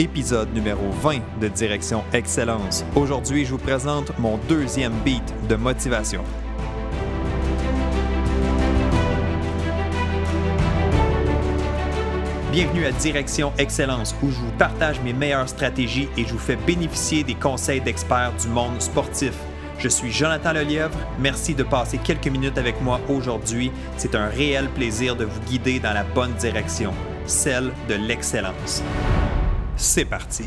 épisode numéro 20 de Direction Excellence. Aujourd'hui, je vous présente mon deuxième beat de motivation. Bienvenue à Direction Excellence où je vous partage mes meilleures stratégies et je vous fais bénéficier des conseils d'experts du monde sportif. Je suis Jonathan Lelièvre. Merci de passer quelques minutes avec moi aujourd'hui. C'est un réel plaisir de vous guider dans la bonne direction, celle de l'excellence. C'est parti.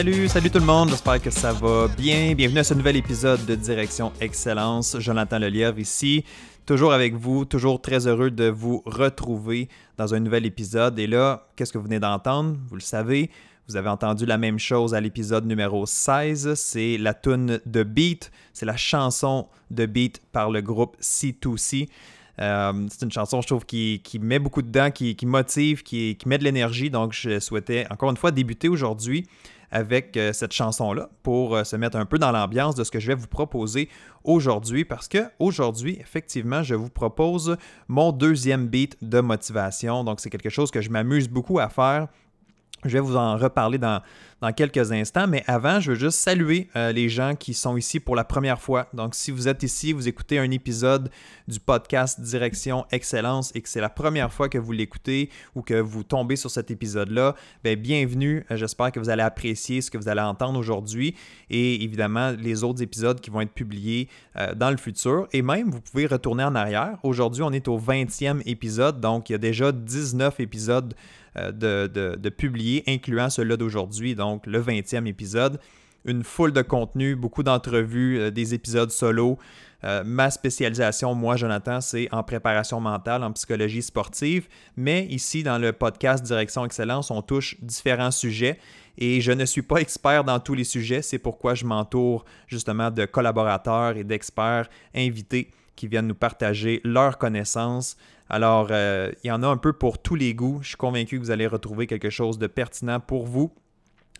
Salut, salut tout le monde, j'espère que ça va bien. Bienvenue à ce nouvel épisode de Direction Excellence. Jonathan Lelièvre ici, toujours avec vous, toujours très heureux de vous retrouver dans un nouvel épisode. Et là, qu'est-ce que vous venez d'entendre? Vous le savez, vous avez entendu la même chose à l'épisode numéro 16. C'est la tune de Beat, c'est la chanson de Beat par le groupe C2C. Euh, c'est une chanson, je trouve, qui, met beaucoup dedans, qui, qui motive, qui met de l'énergie. Donc, je souhaitais encore une fois débuter aujourd'hui avec euh, cette chanson-là pour euh, se mettre un peu dans l'ambiance de ce que je vais vous proposer aujourd'hui parce que aujourd'hui, effectivement, je vous propose mon deuxième beat de motivation. Donc, c'est quelque chose que je m'amuse beaucoup à faire. Je vais vous en reparler dans, dans quelques instants, mais avant, je veux juste saluer euh, les gens qui sont ici pour la première fois. Donc, si vous êtes ici, vous écoutez un épisode du podcast Direction Excellence et que c'est la première fois que vous l'écoutez ou que vous tombez sur cet épisode-là, ben, bienvenue. Euh, J'espère que vous allez apprécier ce que vous allez entendre aujourd'hui et évidemment les autres épisodes qui vont être publiés euh, dans le futur. Et même, vous pouvez retourner en arrière. Aujourd'hui, on est au 20e épisode, donc il y a déjà 19 épisodes de, de, publiés, incluant celui-là d'aujourd'hui, donc le 20e épisode. Une foule de contenu, beaucoup d'entrevues, euh, des épisodes solo. Euh, ma spécialisation, moi, Jonathan, c'est en préparation mentale, en psychologie sportive. Mais ici, dans le podcast Direction Excellence, on touche différents sujets. Et je ne suis pas expert dans tous les sujets. C'est pourquoi je m'entoure justement de collaborateurs et d'experts invités qui viennent nous partager leurs connaissances. Alors, euh, il y en a un peu pour tous les goûts. Je suis convaincu que vous allez retrouver quelque chose de pertinent pour vous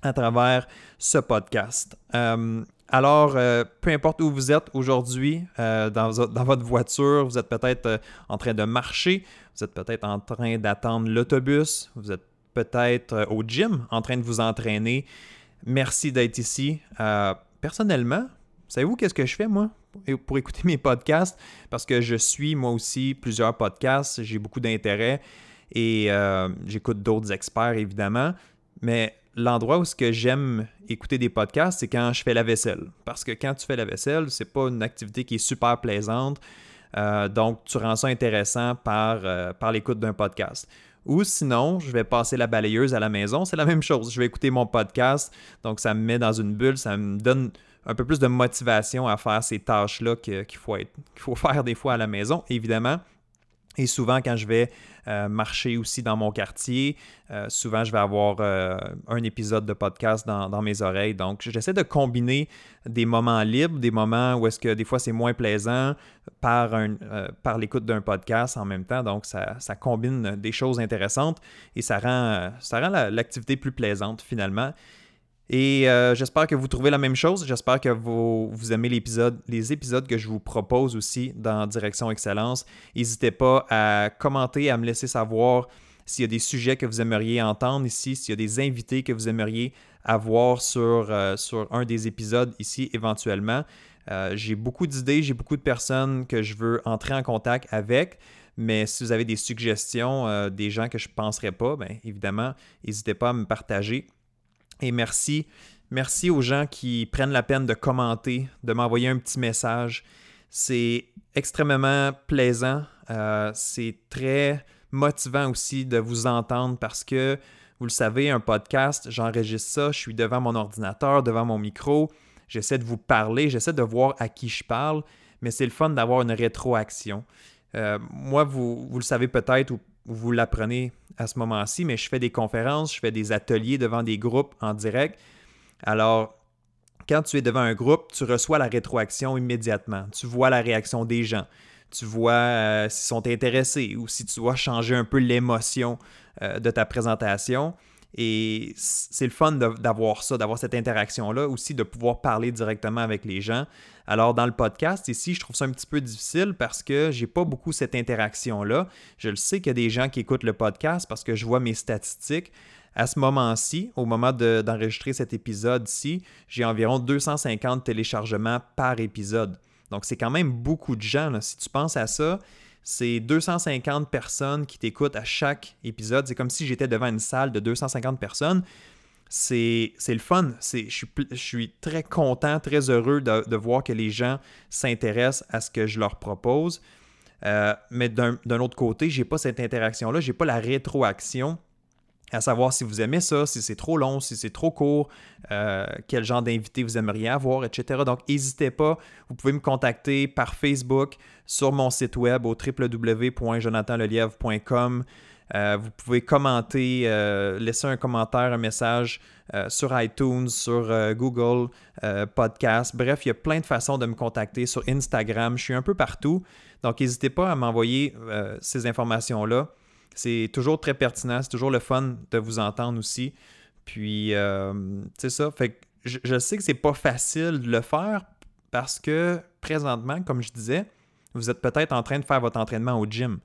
à travers ce podcast. Euh, alors, euh, peu importe où vous êtes aujourd'hui, dans, votre voiture, vous êtes peut-être en train de marcher, vous êtes peut-être en train d'attendre l'autobus, vous êtes peut-être au gym en train de vous entraîner. Merci d'être ici. Personnellement, savez-vous qu'est-ce que je fais, moi, pour- écouter mes podcasts? Parce que je suis, moi aussi, plusieurs podcasts, j'ai beaucoup d'intérêt et euh, j'écoute d'autres experts, évidemment. Mais l'endroit où ce que j'aime écouter des podcasts, c'est quand je fais la vaisselle. Parce que quand tu fais la vaisselle, c'est pas une activité qui est super plaisante. Euh, donc, tu rends ça intéressant par, euh, par l'écoute d'un podcast. Ou sinon, je vais passer la balayeuse à la maison. C'est la même chose. Je vais écouter mon podcast. Donc, ça me met dans une bulle. Ça me donne un peu plus de motivation à faire ces tâches-là qu'il faut, faut faire des fois à la maison, évidemment. Et souvent, quand je vais euh, marcher aussi dans mon quartier, euh, souvent, je vais avoir euh, un épisode de podcast dans, mes oreilles. Donc, j'essaie de combiner des moments libres, des moments où est-ce que des fois c'est moins plaisant par, l'écoute d'un podcast en même temps. Donc, ça, combine des choses intéressantes et ça rend, l'activité plus plaisante finalement. Et euh, j'espère que vous trouvez la même chose. J'espère que vous, aimez les épisodes que je vous propose aussi dans Direction Excellence. N'hésitez pas à commenter, à me laisser savoir s'il y a des sujets que vous aimeriez entendre ici, s'il y a des invités que vous aimeriez avoir sur, euh, sur un des épisodes ici éventuellement. Euh, j'ai beaucoup d'idées, j'ai beaucoup de personnes que je veux entrer en contact avec. Mais si vous avez des suggestions, des gens que je ne penserais pas, bien évidemment, n'hésitez pas à me partager. Et merci, merci aux gens qui prennent la peine de commenter, de m'envoyer un petit message. C'est extrêmement plaisant. Euh, c'est très motivant aussi de vous entendre parce que, vous le savez, un podcast, j'enregistre ça, je suis devant mon ordinateur, devant mon micro, j'essaie de vous parler, j'essaie de voir à qui je parle, mais c'est le fun d'avoir une rétroaction. Euh, moi, vous, vous le savez peut-être ou vous l'apprenez à ce moment-ci, mais je fais des conférences, je fais des ateliers devant des groupes en direct. Alors, quand tu es devant un groupe, tu reçois la rétroaction immédiatement. Tu vois la réaction des gens. Tu vois euh, s'ils sont intéressés ou si tu dois changer un peu l'émotion euh, de ta présentation. Et c'est le fun d'avoir ça, d'avoir cette interaction-là, aussi de pouvoir parler directement avec les gens. Alors, dans le podcast, ici, je trouve ça un petit peu difficile parce que j'ai pas beaucoup cette interaction-là. Je le sais qu'il y a des gens qui écoutent le podcast parce que je vois mes statistiques. À ce moment-ci, au moment de- d'enregistrer cet épisode-ci, j'ai environ 250 téléchargements par épisode. Donc, c'est quand même beaucoup de gens. Si tu penses à ça, c'est 250 personnes qui t'écoutent à chaque épisode. C'est comme si j'étais devant une salle de 250 personnes. C'est le fun. Je suis, très content, très heureux de, voir que les gens s'intéressent à ce que je leur propose. Euh, mais d'un d'un autre côté, j'ai pas cette interaction-là, j'ai pas la rétroaction à savoir si vous aimez ça, si c'est trop long, si c'est trop court, euh, quel genre d'invité vous aimeriez avoir, etc. Donc, n'hésitez pas. Vous pouvez me contacter par Facebook, sur mon site web au www.jonathanlelièvre.com. Euh, vous pouvez commenter, euh, laisser un commentaire, un message sur iTunes, sur Google Podcast. Bref, il y a plein de façons de me contacter sur Instagram. Je suis un peu partout. Donc, n'hésitez pas à m'envoyer ces informations-là. C'est toujours très pertinent. C'est toujours le fun de vous entendre aussi. Puis, euh, c'est ça. Fait je sais que c'est pas facile de le faire parce que présentement, comme je disais, vous êtes peut-être en train de faire votre entraînement au gym.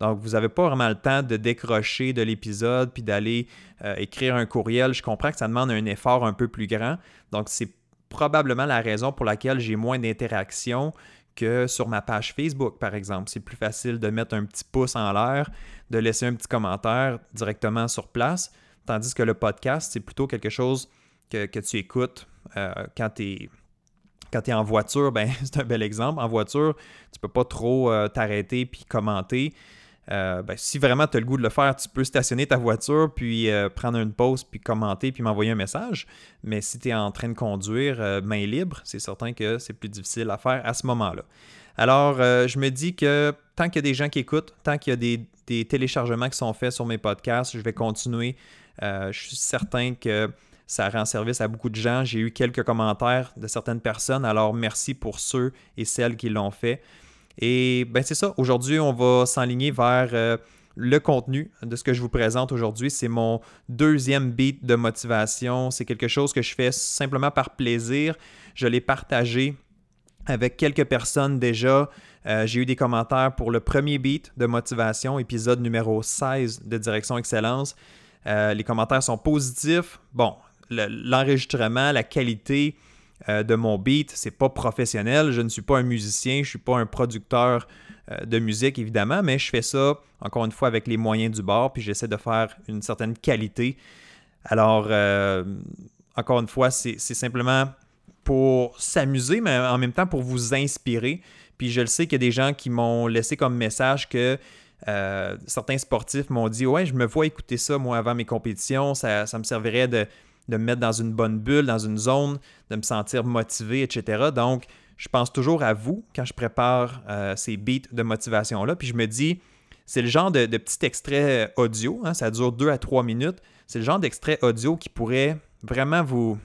Donc, vous n'avez pas vraiment le temps de décrocher de l'épisode puis d'aller euh, écrire un courriel. Je comprends que ça demande un effort un peu plus grand. Donc, c'est probablement la raison pour laquelle j'ai moins d'interactions que sur ma page Facebook, par exemple. C'est plus facile de mettre un petit pouce en l'air, de laisser un petit commentaire directement sur place, tandis que le podcast, c'est plutôt quelque chose que, tu écoutes euh, quand tu es en voiture, ben, c'est un bel exemple. En voiture, tu peux pas trop euh, t'arrêter puis commenter. Euh, ben, si vraiment tu as le goût de le faire, tu peux stationner ta voiture, puis euh, prendre une pause, puis commenter, puis m'envoyer un message. Mais si tu es en train de conduire euh, main libre, c'est certain que c'est plus difficile à faire à ce moment-là. Alors, euh, je me dis que tant qu'il y a des gens qui écoutent, tant qu'il y a des, téléchargements qui sont faits sur mes podcasts, je vais continuer. Je suis certain que ça rend service à beaucoup de gens. J'ai eu quelques commentaires de certaines personnes, alors merci pour ceux et celles qui l'ont fait. Et ben c'est ça, aujourd'hui on va s'enligner vers euh, le contenu de ce que je vous présente aujourd'hui. C'est mon deuxième beat de motivation. C'est quelque chose que je fais simplement par plaisir. Je l'ai partagé avec quelques personnes déjà. Euh, J'ai eu des commentaires pour le premier beat de motivation, épisode numéro 16 de Direction Excellence. Euh, les commentaires sont positifs. Bon, le- l'enregistrement, la qualité euh, de mon beat, c'est pas professionnel. Je ne suis pas un musicien, je suis pas un producteur euh, de musique évidemment, mais je fais ça encore une fois avec les moyens du bord, puis j'essaie de faire une certaine qualité. Alors, euh, encore une fois, c'est simplement pour s'amuser, mais en même temps pour vous inspirer. Puis je le sais qu'il y a des gens qui m'ont laissé comme message que certains sportifs m'ont dit Ouais, je me vois écouter ça, moi, avant mes compétitions. Ça me servirait de, de me mettre dans une bonne bulle, dans une zone, de me sentir motivé, etc. Donc, je pense toujours à vous quand je prépare euh, ces beats de motivation-là. Puis je me dis c'est le genre de, petit extrait audio, hein, ça dure 2 à 3 minutes. C'est le genre d'extrait audio qui pourrait vraiment vous,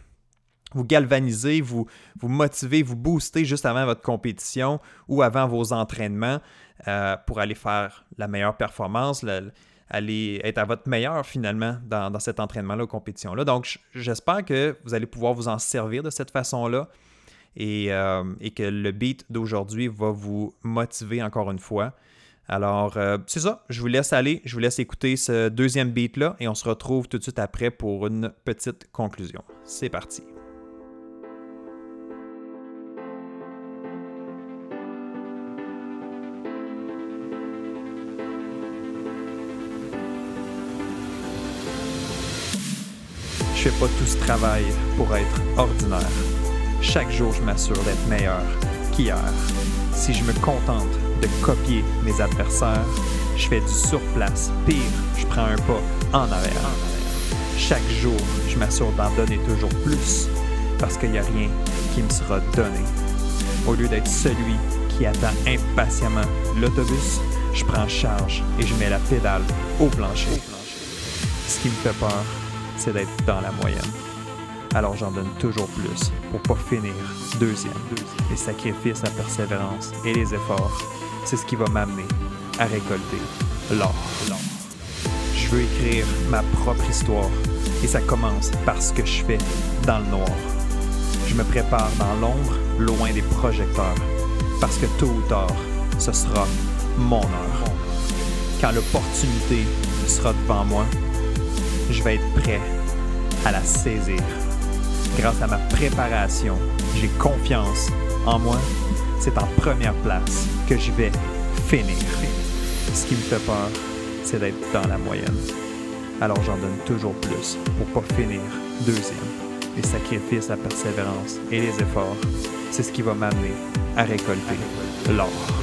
vous galvaniser, vous, vous motiver, vous booster juste avant votre compétition ou avant vos entraînements euh, pour aller faire la meilleure performance, aller être à votre meilleur finalement dans, cet entraînement-là, aux compétitions-là. Donc, j'espère que vous allez pouvoir vous en servir de cette façon-là et, euh, que le beat d'aujourd'hui va vous motiver encore une fois. Alors, euh, c'est ça. Je vous laisse aller. Je vous laisse écouter ce deuxième beat-là et on se retrouve tout de suite après pour une petite conclusion. C'est parti. Fais pas tout ce travail pour être ordinaire. Chaque jour, je m'assure d'être meilleur qu'hier. Si je me contente de copier mes adversaires, je fais du surplace. Pire, je prends un pas en arrière. Chaque jour, je m'assure d'en donner toujours plus parce qu'il n'y a rien qui me sera donné. Au lieu d'être celui qui attend impatiemment l'autobus, je prends charge et je mets la pédale au plancher. Ce qui me fait peur, c'est d'être dans la moyenne. Alors j'en donne toujours plus pour pas finir deuxième. Les sacrifices, la persévérance et les efforts, c'est ce qui va m'amener à récolter l'or. Je veux écrire ma propre histoire et ça commence par ce que je fais dans le noir. Je me prépare dans l'ombre, loin des projecteurs, parce que tôt ou tard, ce sera mon heure. Quand l'opportunité sera devant moi, je vais être prêt à la saisir. Grâce à ma préparation, j'ai confiance en moi. C'est en première place que je vais finir. Ce qui me fait peur, c'est d'être dans la moyenne. Alors j'en donne toujours plus pour pas finir deuxième. Les sacrifices, la persévérance et les efforts, c'est ce qui va m'amener à récolter l'or.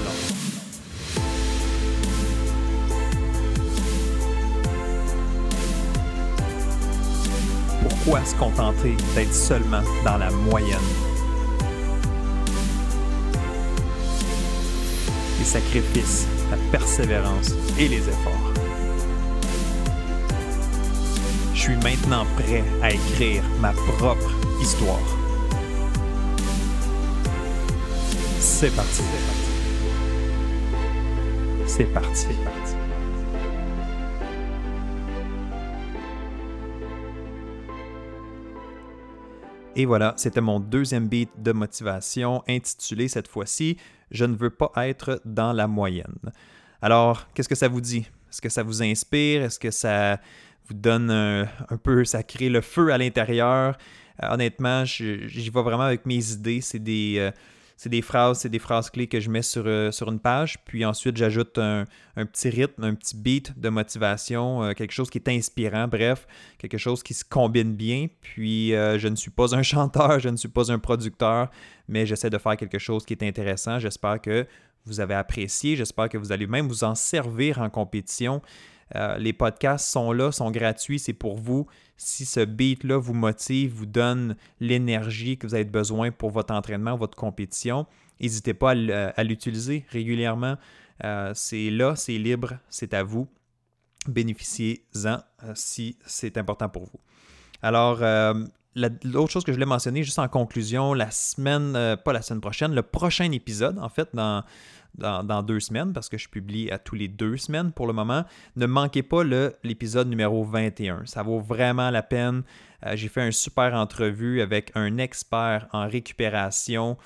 Pourquoi se contenter d'être seulement dans la moyenne? Les sacrifices, la persévérance et les efforts. Je suis maintenant prêt à écrire ma propre histoire. C'est parti. C'est parti. C'est parti. Et voilà, c'était mon deuxième beat de motivation intitulé cette fois-ci Je ne veux pas être dans la moyenne. Alors, qu'est-ce que ça vous dit? Est-ce que ça vous inspire? Est-ce que ça vous donne un, peu, ça crée le feu à l'intérieur? Euh, honnêtement, j'y vais vraiment avec mes idées. C'est des, euh, c'est des phrases, c'est des phrases clés que je mets sur, euh, une page. Puis ensuite, j'ajoute un, petit rythme, un petit beat de motivation, euh, quelque chose qui est inspirant, bref, quelque chose qui se combine bien. Puis euh, je ne suis pas un chanteur, je ne suis pas un producteur, mais j'essaie de faire quelque chose qui est intéressant. J'espère que vous avez apprécié, j'espère que vous allez même vous en servir en compétition. Les podcasts sont là, sont gratuits, c'est pour vous. Si ce beat-là vous motive, vous donne l'énergie que vous avez besoin pour votre entraînement, votre compétition, n'hésitez pas à l'utiliser régulièrement. Euh, c'est là, c'est libre, c'est à vous. Bénéficiez-en euh, si c'est important pour vous. Alors, euh, l'autre chose que je voulais mentionner, juste en conclusion, la semaine, euh, pas la semaine prochaine, le prochain épisode, en fait, dans, dans, deux semaines, parce que je publie à tous les deux semaines pour le moment, ne manquez pas l'épisode numéro 21. Ça vaut vraiment la peine. Euh, J'ai fait une super entrevue avec un expert en récupération.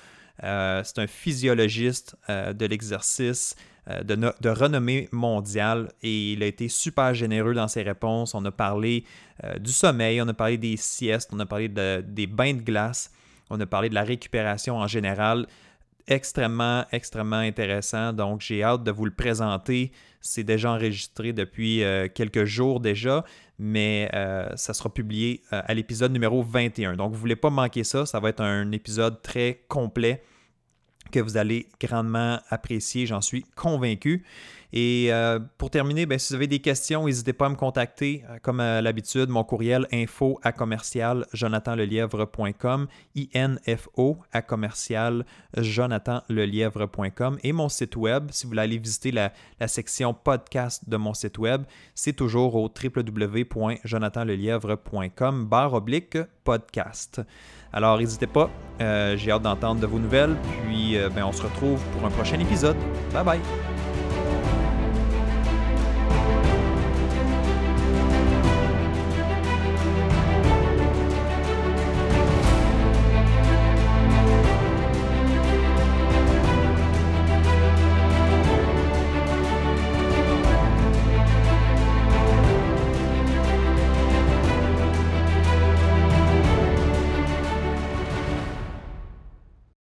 Euh, C'est un physiologiste de l'exercice de, no- de renommée mondiale et il a été super généreux dans ses réponses. On a parlé euh, du sommeil, on a parlé des siestes, on a parlé de- des bains de glace, on a parlé de la récupération en général. Extrêmement, extrêmement intéressant. Donc, j'ai hâte de vous le présenter. C'est déjà enregistré depuis euh, quelques jours déjà, mais euh, ça sera publié euh, à l'épisode numéro 21. Donc, vous ne voulez pas manquer ça. Ça va être un épisode très complet que vous allez grandement apprécier, j'en suis convaincu. Et euh, pour terminer, ben, si vous avez des questions, n'hésitez pas à me contacter. Euh, Comme à l'habitude, mon courriel info à commercial jonathanlelièvre.com, info à commercial jonathanlelièvre.com et mon site web, si vous voulez aller visiter la, la section podcast de mon site web, c'est toujours au www.jonathanlelièvre.com barre oblique podcast. Alors, n'hésitez pas, euh, j'ai hâte d'entendre de vos nouvelles, puis euh, ben, on se retrouve pour un prochain épisode. Bye bye!